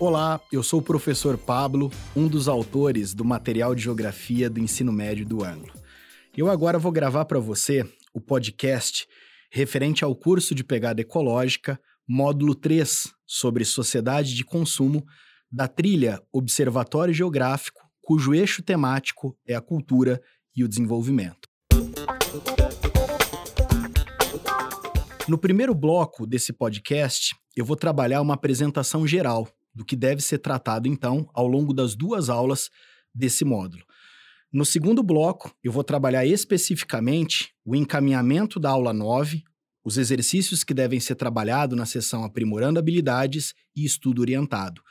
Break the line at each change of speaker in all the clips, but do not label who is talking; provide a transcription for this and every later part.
Olá, eu sou o professor Pablo, um dos autores do material de geografia do ensino médio do Anglo. Eu agora vou gravar para você o podcast referente ao curso de pegada ecológica, módulo 3, sobre sociedade de consumo, da trilha Observatório Geográfico, cujo eixo temático é a cultura e o desenvolvimento. No primeiro bloco desse podcast, eu vou trabalhar uma apresentação geral do que deve ser tratado, então, ao longo das duas aulas desse módulo. No segundo bloco, eu vou trabalhar especificamente o encaminhamento da aula 9, os exercícios que devem ser trabalhados na sessão Aprimorando Habilidades e Estudo Orientado.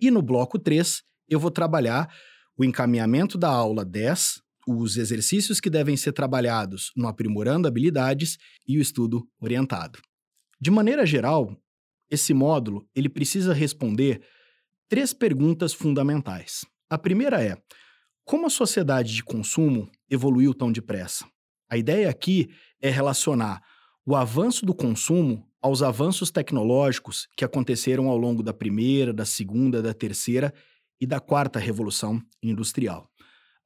E no bloco 3, eu vou trabalhar o encaminhamento da aula 10, os exercícios que devem ser trabalhados no Aprimorando Habilidades e o Estudo Orientado. De maneira geral, esse módulo ele precisa responder três perguntas fundamentais. A primeira é: como a sociedade de consumo evoluiu tão depressa? A ideia aqui é relacionar o avanço do consumo aos avanços tecnológicos que aconteceram ao longo da primeira, da segunda, da terceira e da quarta revolução industrial.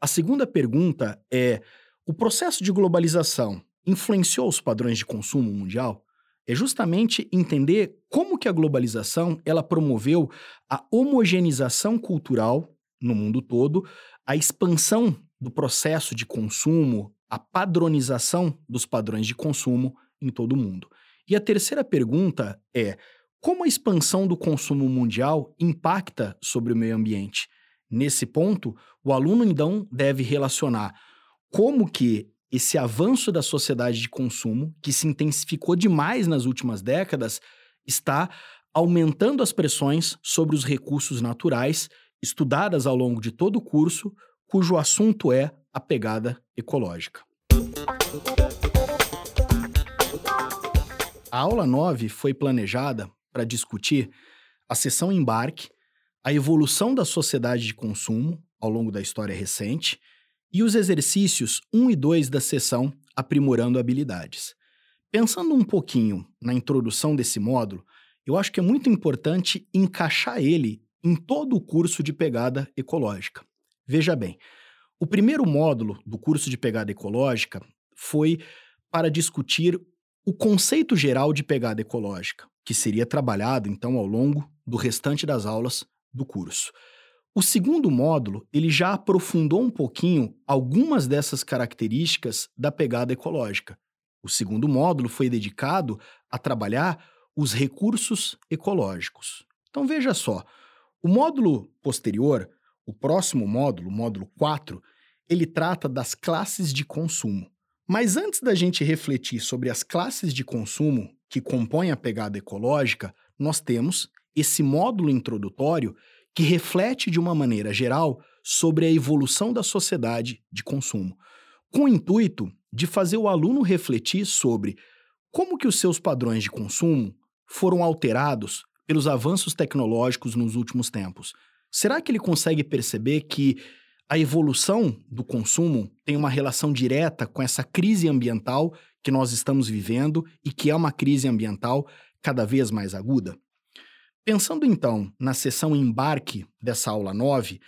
A segunda pergunta é: o processo de globalização influenciou os padrões de consumo mundial? É justamente entender como que a globalização ela promoveu a homogeneização cultural no mundo todo, a expansão do processo de consumo, a padronização dos padrões de consumo em todo o mundo. E a terceira pergunta é: como a expansão do consumo mundial impacta sobre o meio ambiente? Nesse ponto, o aluno então deve relacionar como que esse avanço da sociedade de consumo, que se intensificou demais nas últimas décadas, está aumentando as pressões sobre os recursos naturais, estudadas ao longo de todo o curso, cujo assunto é a pegada ecológica. A aula 9 foi planejada para discutir a seção embarque, a evolução da sociedade de consumo ao longo da história recente e os exercícios 1 e 2 da sessão Aprimorando Habilidades. Pensando um pouquinho na introdução desse módulo, eu acho que é muito importante encaixar ele em todo o curso de pegada ecológica. Veja bem, o primeiro módulo do curso de pegada ecológica foi para discutir o conceito geral de pegada ecológica, que seria trabalhado então ao longo do restante das aulas do curso. O segundo módulo, ele já aprofundou um pouquinho algumas dessas características da pegada ecológica. O segundo módulo foi dedicado a trabalhar os recursos ecológicos. Então veja só, o módulo posterior, o próximo módulo, o módulo 4, ele trata das classes de consumo. Mas antes da gente refletir sobre as classes de consumo que compõem a pegada ecológica, nós temos esse módulo introdutório que reflete de uma maneira geral sobre a evolução da sociedade de consumo, com o intuito de fazer o aluno refletir sobre como que os seus padrões de consumo foram alterados pelos avanços tecnológicos nos últimos tempos. Será que ele consegue perceber que a evolução do consumo tem uma relação direta com essa crise ambiental que nós estamos vivendo e que é uma crise ambiental cada vez mais aguda? Pensando então na sessão embarque dessa aula 9,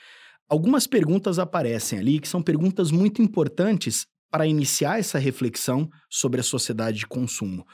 algumas perguntas aparecem ali que são perguntas muito importantes para iniciar essa reflexão sobre a sociedade de consumo.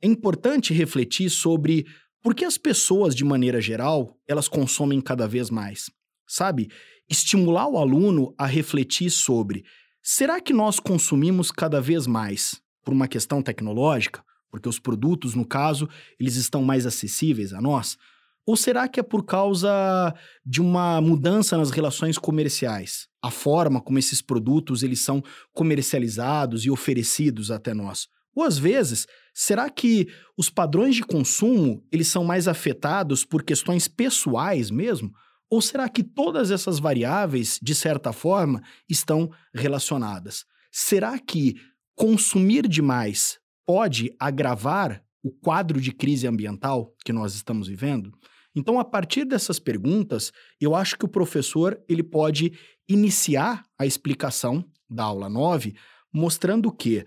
É importante refletir sobre por que as pessoas, de maneira geral, elas consomem cada vez mais. Sabe? Estimular o aluno a refletir sobre será que nós consumimos cada vez mais por uma questão tecnológica? Porque os produtos, no caso, eles estão mais acessíveis a nós? Ou será que é por causa de uma mudança nas relações comerciais? A forma como esses produtos eles são comercializados e oferecidos até nós? Ou às vezes, será que os padrões de consumo eles são mais afetados por questões pessoais mesmo? Ou será que todas essas variáveis, de certa forma, estão relacionadas? Será que consumir demais pode agravar o quadro de crise ambiental que nós estamos vivendo? Então, a partir dessas perguntas, eu acho que o professor ele pode iniciar a explicação da aula 9, mostrando que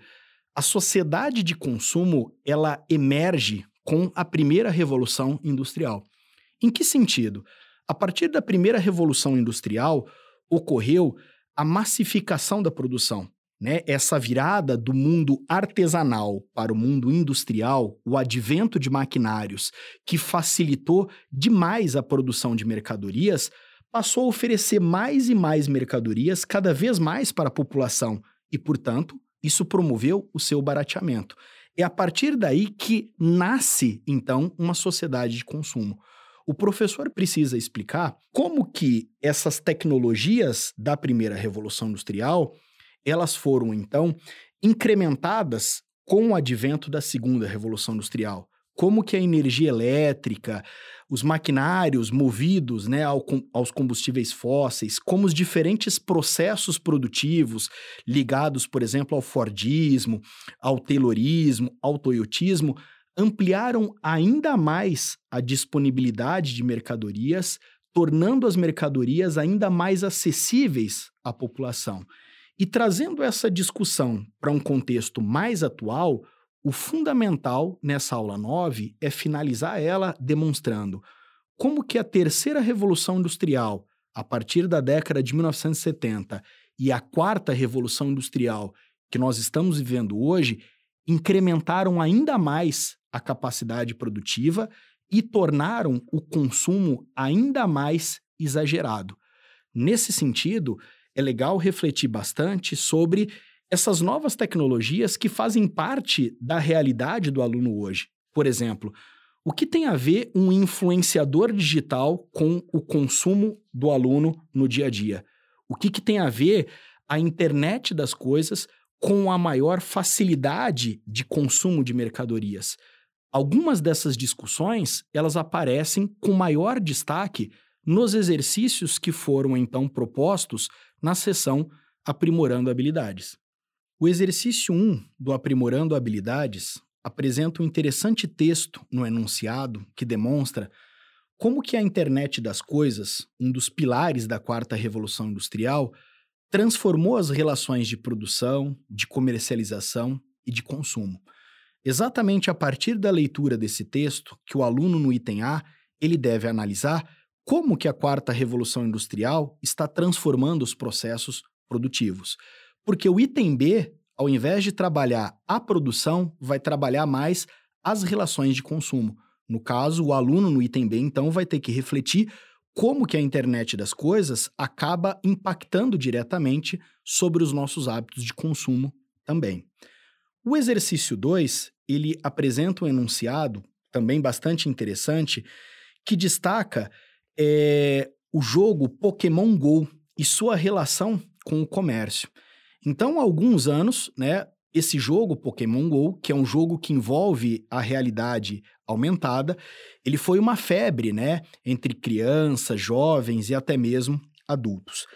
a sociedade de consumo ela emerge com a primeira revolução industrial. Em que sentido? A partir da primeira revolução industrial, ocorreu a massificação da produção. Né? Essa virada do mundo artesanal para o mundo industrial, o advento de maquinários que facilitou demais a produção de mercadorias, passou a oferecer mais e mais mercadorias cada vez mais para a população e, portanto, isso promoveu o seu barateamento. É a partir daí que nasce, então, uma sociedade de consumo. O professor precisa explicar como que essas tecnologias da primeira revolução industrial, elas foram então incrementadas com o advento da segunda revolução industrial como que a energia elétrica, os maquinários movidos né, ao, aos combustíveis fósseis, como os diferentes processos produtivos ligados, por exemplo, ao Fordismo, ao Taylorismo, ao Toyotismo, ampliaram ainda mais a disponibilidade de mercadorias, tornando as mercadorias ainda mais acessíveis à população. E trazendo essa discussão para um contexto mais atual, o fundamental nessa aula 9 é finalizar ela demonstrando como que a terceira revolução industrial, a partir da década de 1970, e a quarta revolução industrial que nós estamos vivendo hoje, incrementaram ainda mais a capacidade produtiva e tornaram o consumo ainda mais exagerado. Nesse sentido, é legal refletir bastante sobre essas novas tecnologias que fazem parte da realidade do aluno hoje. Por exemplo, o que tem a ver um influenciador digital com o consumo do aluno no dia a dia? O que, que tem a ver a internet das coisas com a maior facilidade de consumo de mercadorias? Algumas dessas discussões, elas aparecem com maior destaque nos exercícios que foram então propostos na sessão Aprimorando Habilidades. O exercício 1 do Aprimorando Habilidades apresenta um interessante texto no enunciado que demonstra como que a internet das coisas, um dos pilares da quarta revolução industrial, transformou as relações de produção, de comercialização e de consumo. Exatamente a partir da leitura desse texto que o aluno no item A, ele deve analisar como que a quarta revolução industrial está transformando os processos produtivos. Porque o item B, ao invés de trabalhar a produção, vai trabalhar mais as relações de consumo. No caso, o aluno no item B, então, vai ter que refletir como que a internet das coisas acaba impactando diretamente sobre os nossos hábitos de consumo também. O exercício 2, ele apresenta um enunciado também bastante interessante que destaca é, o jogo Pokémon Go e sua relação com o comércio. Então, há alguns anos, né, esse jogo Pokémon Go, que é um jogo que envolve a realidade aumentada, ele foi uma febre, né, entre crianças, jovens e até mesmo adultos.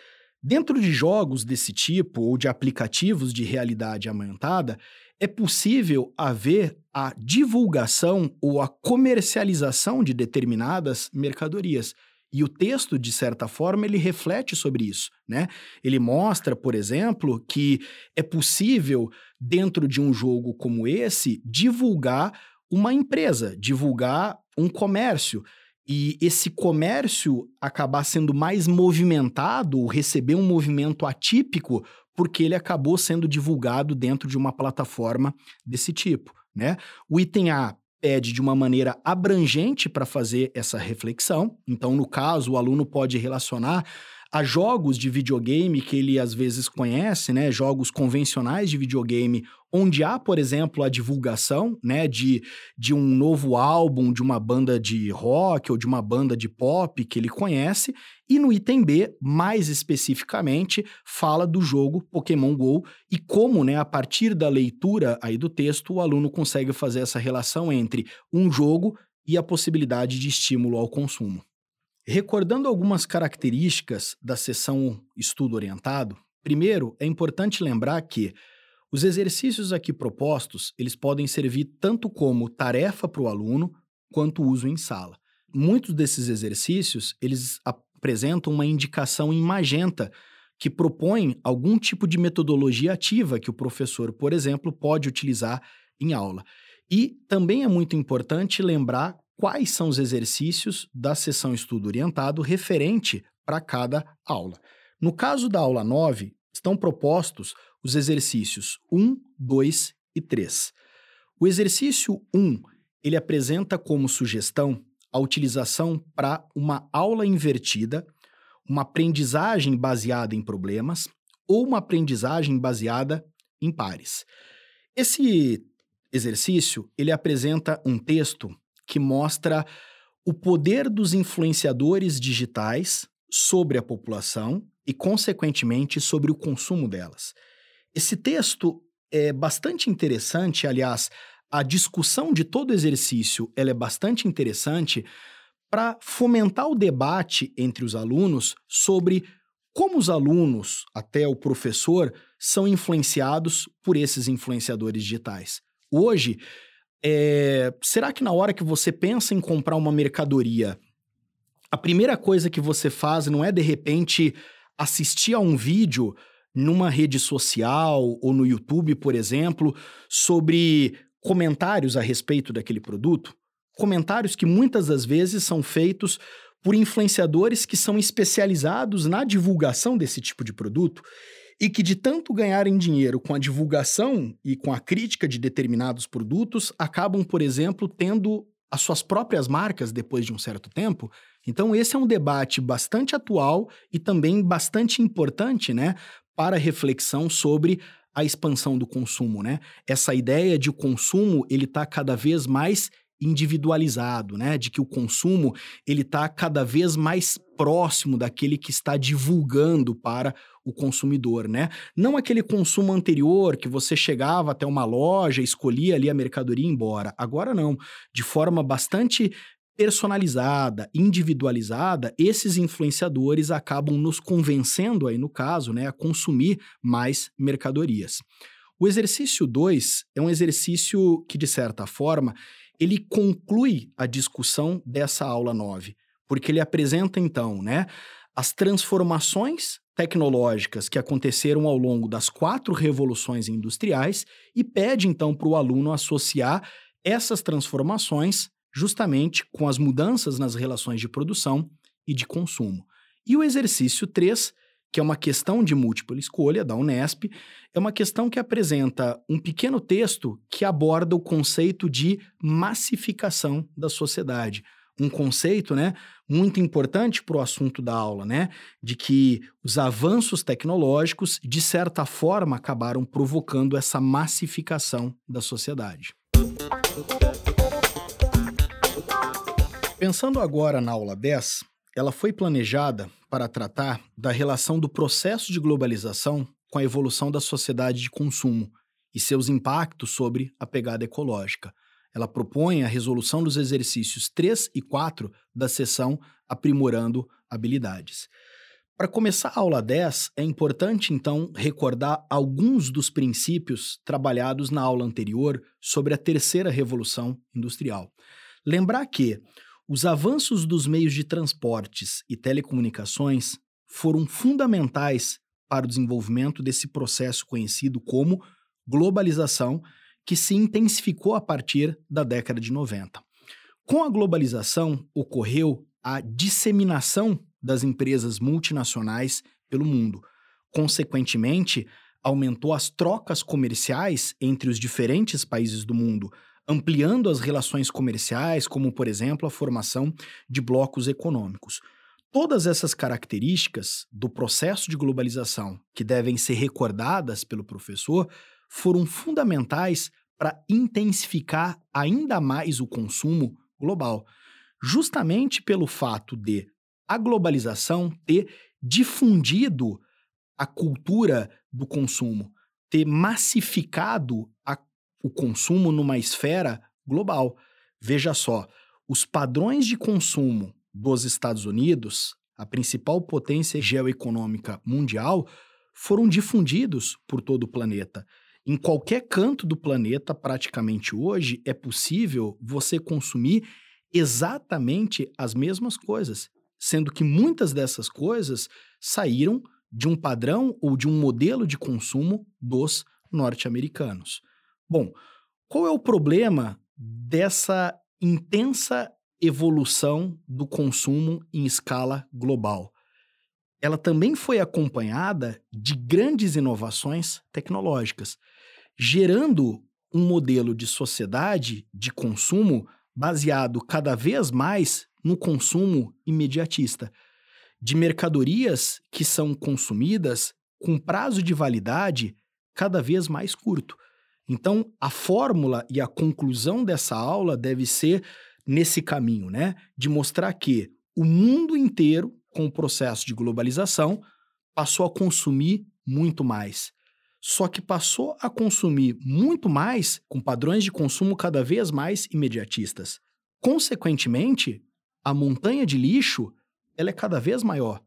Dentro de jogos desse tipo ou de aplicativos de realidade aumentada, é possível haver a divulgação ou a comercialização de determinadas mercadorias. E o texto, de certa forma, ele reflete sobre isso, né? Ele mostra, por exemplo, que é possível, dentro de um jogo como esse, divulgar uma empresa, divulgar um comércio. E esse comércio acabar sendo mais movimentado, receber um movimento atípico, porque ele acabou sendo divulgado dentro de uma plataforma desse tipo, né? O item A pede de uma maneira abrangente para fazer essa reflexão. Então, no caso, o aluno pode relacionar a jogos de videogame que ele às vezes conhece, né, jogos convencionais de videogame, onde há, por exemplo, a divulgação, né, de, de um novo álbum de uma banda de rock ou de uma banda de pop que ele conhece, e no item B, mais especificamente, fala do jogo Pokémon Go e como, né, a partir da leitura aí do texto, o aluno consegue fazer essa relação entre um jogo e a possibilidade de estímulo ao consumo. Recordando algumas características da sessão estudo orientado, primeiro é importante lembrar que os exercícios aqui propostos, eles podem servir tanto como tarefa para o aluno quanto uso em sala. Muitos desses exercícios, eles apresentam uma indicação em magenta que propõe algum tipo de metodologia ativa que o professor, por exemplo, pode utilizar em aula. E também é muito importante lembrar quais são os exercícios da sessão estudo orientado referente para cada aula. No caso da aula 9, estão propostos os exercícios 1, 2 e 3. O exercício 1, ele apresenta como sugestão a utilização para uma aula invertida, uma aprendizagem baseada em problemas ou uma aprendizagem baseada em pares. Esse exercício, ele apresenta um texto que mostra o poder dos influenciadores digitais sobre a população e, consequentemente, sobre o consumo delas. Esse texto é bastante interessante, aliás, a discussão de todo exercício ela é bastante interessante para fomentar o debate entre os alunos sobre como os alunos, até o professor, são influenciados por esses influenciadores digitais. Hoje, é, será que na hora que você pensa em comprar uma mercadoria, a primeira coisa que você faz não é de repente assistir a um vídeo numa rede social ou no YouTube, por exemplo, sobre comentários a respeito daquele produto? Comentários que muitas das vezes são feitos por influenciadores que são especializados na divulgação desse tipo de produto e que, de tanto ganharem dinheiro com a divulgação e com a crítica de determinados produtos, acabam, por exemplo, tendo as suas próprias marcas depois de um certo tempo. Então, esse é um debate bastante atual e também bastante importante, né, para reflexão sobre a expansão do consumo, né? Essa ideia de o consumo ele está cada vez mais individualizado, né? De que o consumo ele está cada vez mais próximo daquele que está divulgando para o consumidor, né? Não aquele consumo anterior que você chegava até uma loja, escolhia ali a mercadoria e ia embora. Agora não, de forma bastante personalizada, individualizada, esses influenciadores acabam nos convencendo aí no caso, né, a consumir mais mercadorias. O exercício 2 é um exercício que de certa forma ele conclui a discussão dessa aula 9, porque ele apresenta então, né, as transformações tecnológicas que aconteceram ao longo das quatro revoluções industriais e pede então para o aluno associar essas transformações justamente com as mudanças nas relações de produção e de consumo. E o exercício 3 que é uma questão de múltipla escolha da Unesp, é uma questão que apresenta um pequeno texto que aborda o conceito de massificação da sociedade. Um conceito, né, muito importante para o assunto da aula, né, de que os avanços tecnológicos, de certa forma, acabaram provocando essa massificação da sociedade. Pensando agora na aula 10, ela foi planejada para tratar da relação do processo de globalização com a evolução da sociedade de consumo e seus impactos sobre a pegada ecológica. Ela propõe a resolução dos exercícios 3 e 4 da sessão Aprimorando Habilidades. Para começar a aula 10, é importante então recordar alguns dos princípios trabalhados na aula anterior sobre a terceira revolução industrial. Lembrar que os avanços dos meios de transportes e telecomunicações foram fundamentais para o desenvolvimento desse processo conhecido como globalização, que se intensificou a partir da década de 90. Com a globalização, ocorreu a disseminação das empresas multinacionais pelo mundo. Consequentemente, aumentou as trocas comerciais entre os diferentes países do mundo, ampliando as relações comerciais, como, por exemplo, a formação de blocos econômicos. Todas essas características do processo de globalização, que devem ser recordadas pelo professor, foram fundamentais para intensificar ainda mais o consumo global, justamente pelo fato de a globalização ter difundido a cultura do consumo, ter massificado a o consumo numa esfera global. Veja só, os padrões de consumo dos Estados Unidos, a principal potência geoeconômica mundial, foram difundidos por todo o planeta. Em qualquer canto do planeta, praticamente hoje, é possível você consumir exatamente as mesmas coisas, sendo que muitas dessas coisas saíram de um padrão ou de um modelo de consumo dos norte-americanos. Bom, qual é o problema dessa intensa evolução do consumo em escala global. Ela também foi acompanhada de grandes inovações tecnológicas, gerando um modelo de sociedade de consumo baseado cada vez mais no consumo imediatista, de mercadorias que são consumidas com prazo de validade cada vez mais curto. Então, a fórmula e a conclusão dessa aula deve ser nesse caminho, né? De mostrar que o mundo inteiro, com o processo de globalização, passou a consumir muito mais. Só que passou a consumir muito mais com padrões de consumo cada vez mais imediatistas. Consequentemente, a montanha de lixo ela é cada vez maior.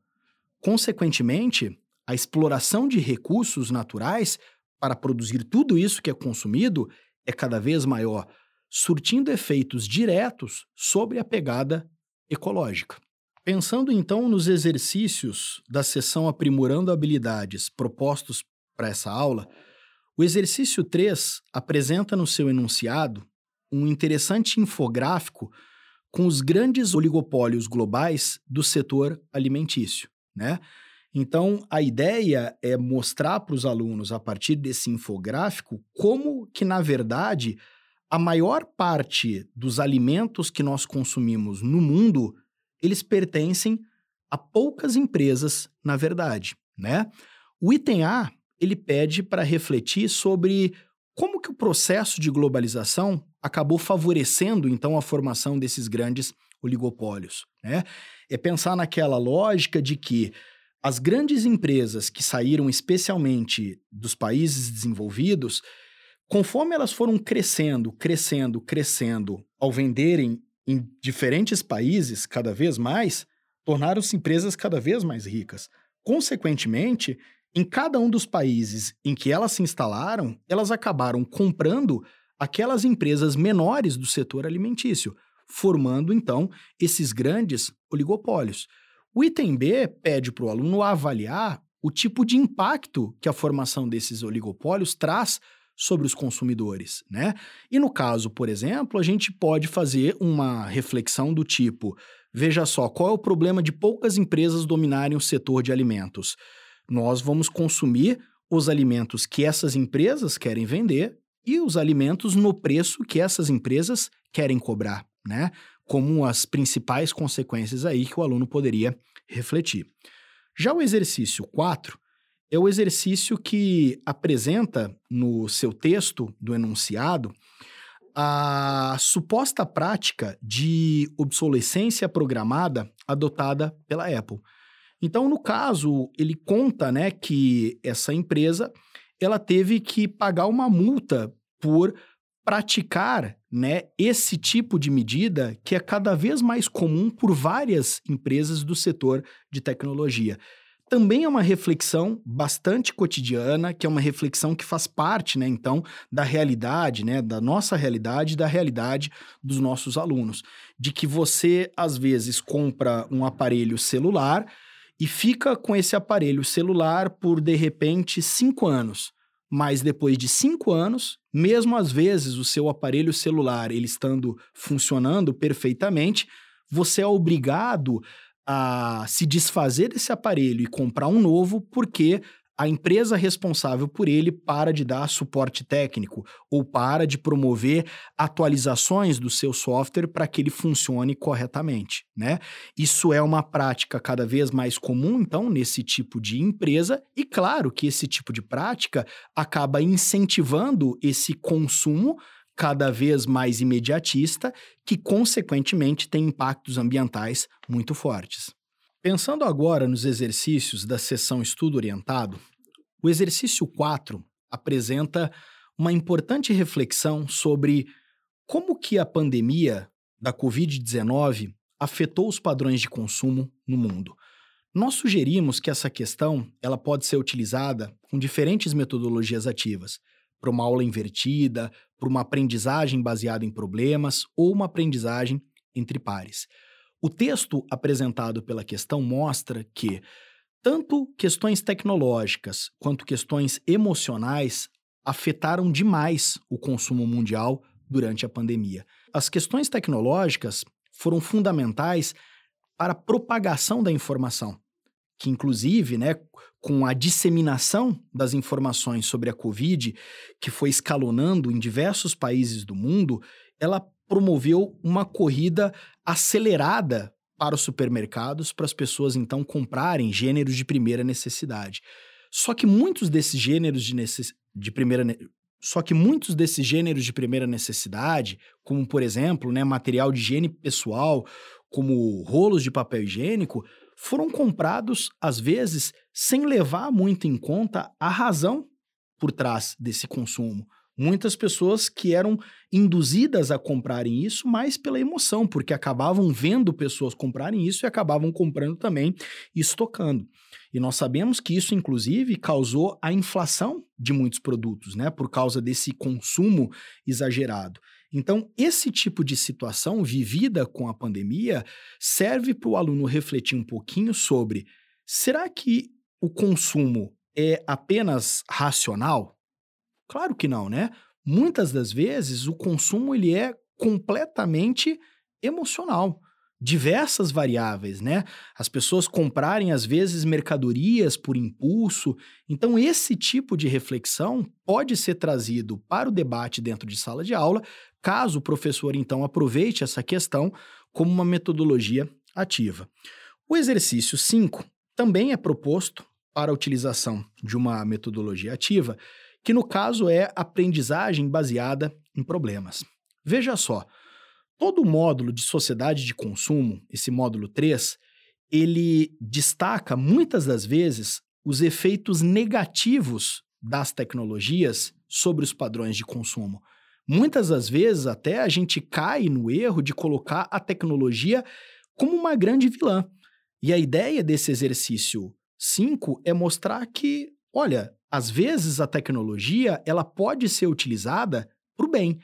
Consequentemente, a exploração de recursos naturais para produzir tudo isso que é consumido é cada vez maior, surtindo efeitos diretos sobre a pegada ecológica. Pensando então nos exercícios da sessão Aprimorando Habilidades propostos para essa aula, o exercício 3 apresenta no seu enunciado um interessante infográfico com os grandes oligopólios globais do setor alimentício, né? Então, a ideia é mostrar para os alunos, a partir desse infográfico, como que, na verdade, a maior parte dos alimentos que nós consumimos no mundo, eles pertencem a poucas empresas, na verdade, né? O item A, ele pede para refletir sobre como que o processo de globalização acabou favorecendo, então, a formação desses grandes oligopólios, né? É pensar naquela lógica de que as grandes empresas que saíram especialmente dos países desenvolvidos, Conforme elas foram crescendo, crescendo, crescendo, ao venderem em diferentes países cada vez mais, tornaram-se empresas cada vez mais ricas. Consequentemente, em cada um dos países em que elas se instalaram, elas acabaram comprando aquelas empresas menores do setor alimentício, formando então esses grandes oligopólios. O item B pede para o aluno avaliar o tipo de impacto que a formação desses oligopólios traz sobre os consumidores, né? E no caso, por exemplo, a gente pode fazer uma reflexão do tipo: veja só, qual é o problema de poucas empresas dominarem o setor de alimentos? Nós vamos consumir os alimentos que essas empresas querem vender e os alimentos no preço que essas empresas querem cobrar, né? Como as principais consequências aí que o aluno poderia refletir. Já o exercício 4 é o exercício que apresenta no seu texto do enunciado a suposta prática de obsolescência programada adotada pela Apple. Então, no caso, ele conta, né, que essa empresa ela teve que pagar uma multa por praticar, né, esse tipo de medida que é cada vez mais comum por várias empresas do setor de tecnologia. Também é uma reflexão bastante cotidiana, que é uma reflexão que faz parte, né, então, da realidade, né, da nossa realidade, da realidade dos nossos alunos, de que você às vezes compra um aparelho celular e fica com esse aparelho celular por de repente cinco anos, mas depois de cinco anos, mesmo às vezes o seu aparelho celular ele estando funcionando perfeitamente, você é obrigado a se desfazer desse aparelho e comprar um novo porque a empresa responsável por ele para de dar suporte técnico ou para de promover atualizações do seu software para que ele funcione corretamente, né? Isso é uma prática cada vez mais comum, então, nesse tipo de empresa, e claro que esse tipo de prática acaba incentivando esse consumo cada vez mais imediatista, que consequentemente tem impactos ambientais muito fortes. Pensando agora nos exercícios da sessão estudo orientado, o exercício 4 apresenta uma importante reflexão sobre como que a pandemia da COVID-19 afetou os padrões de consumo no mundo. Nós sugerimos que essa questão ela pode ser utilizada com diferentes metodologias ativas, para uma aula invertida, para uma aprendizagem baseada em problemas ou uma aprendizagem entre pares. O texto apresentado pela questão mostra que tanto questões tecnológicas quanto questões emocionais afetaram demais o consumo mundial durante a pandemia. As questões tecnológicas, foram fundamentais para a propagação da informação, que inclusive, né, com a disseminação das informações sobre a Covid, que foi escalonando em diversos países do mundo, ela promoveu uma corrida acelerada para os supermercados, para as pessoas então comprarem gêneros de primeira necessidade. Só que muitos desses gêneros de, necess... de primeira só que muitos desses gêneros de primeira necessidade, como por exemplo, né, material de higiene pessoal, como rolos de papel higiênico, foram comprados às vezes sem levar muito em conta a razão por trás desse consumo. Muitas pessoas que eram induzidas a comprarem isso mais pela emoção, porque acabavam vendo pessoas comprarem isso e acabavam comprando também e estocando. E nós sabemos que isso, inclusive, causou a inflação de muitos produtos, né? Por causa desse consumo exagerado. Então, esse tipo de situação vivida com a pandemia serve para o aluno refletir um pouquinho sobre: será que o consumo é apenas racional? Claro que não, né? Muitas das vezes o consumo ele é completamente emocional diversas variáveis, né? As pessoas comprarem, às vezes, mercadorias por impulso. Então, esse tipo de reflexão pode ser trazido para o debate dentro de sala de aula, caso o professor, então, aproveite essa questão como uma metodologia ativa. O exercício 5 também é proposto para a utilização de uma metodologia ativa, que no caso é aprendizagem baseada em problemas. Veja só, Todo o módulo de sociedade de consumo, esse módulo 3, ele destaca muitas das vezes os efeitos negativos das tecnologias sobre os padrões de consumo. Muitas das vezes até a gente cai no erro de colocar a tecnologia como uma grande vilã. E a ideia desse exercício 5 é mostrar que, olha, às vezes a tecnologia ela pode ser utilizada para o bem.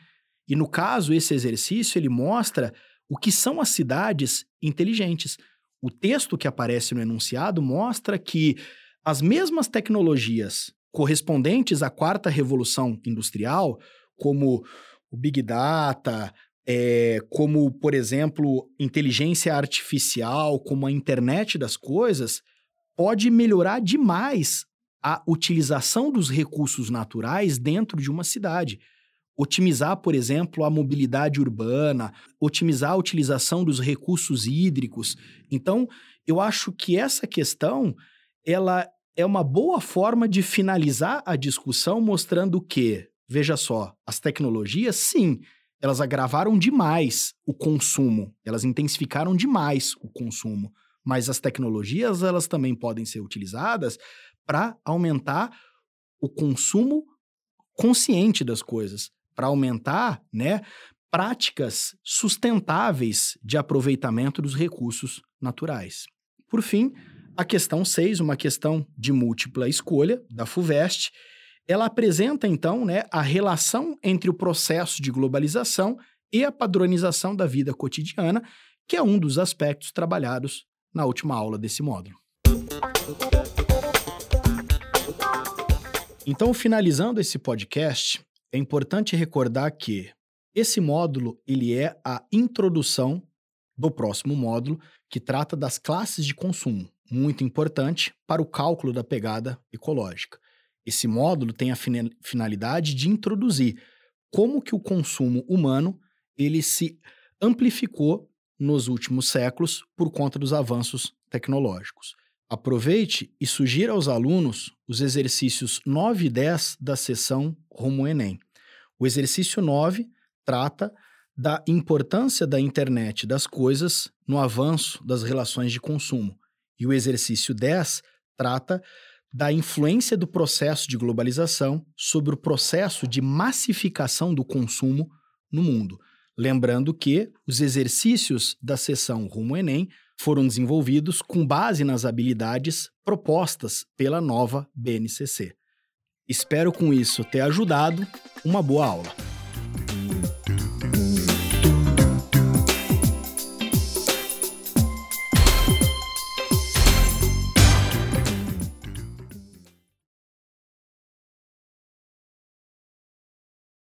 E no caso, esse exercício ele mostra o que são as cidades inteligentes. O texto que aparece no enunciado mostra que as mesmas tecnologias correspondentes à quarta revolução industrial, como o Big Data, é, como, por exemplo, inteligência artificial, como a internet das coisas, pode melhorar demais a utilização dos recursos naturais dentro de uma cidade. Otimizar, por exemplo, a mobilidade urbana, otimizar a utilização dos recursos hídricos. Então, eu acho que essa questão ela é uma boa forma de finalizar a discussão mostrando que, veja só, as tecnologias, sim, elas agravaram demais o consumo, elas intensificaram demais o consumo, mas as tecnologias elas também podem ser utilizadas para aumentar o consumo consciente das coisas para aumentar, né, práticas sustentáveis de aproveitamento dos recursos naturais. Por fim, a questão 6, uma questão de múltipla escolha da FUVEST, ela apresenta então, né, a relação entre o processo de globalização e a padronização da vida cotidiana, que é um dos aspectos trabalhados na última aula desse módulo. Então, finalizando esse podcast, é importante recordar que esse módulo ele é a introdução do próximo módulo, que trata das classes de consumo, muito importante para o cálculo da pegada ecológica. Esse módulo tem a finalidade de introduzir como que o consumo humano ele se amplificou nos últimos séculos por conta dos avanços tecnológicos. Aproveite e sugira aos alunos os exercícios 9 e 10 da sessão Rumo Enem. O exercício 9 trata da importância da internet das coisas no avanço das relações de consumo. E o exercício 10 trata da influência do processo de globalização sobre o processo de massificação do consumo no mundo. Lembrando que os exercícios da sessão Rumo Enem foram desenvolvidos com base nas habilidades propostas pela nova BNCC. Espero com isso ter ajudado. Uma boa aula!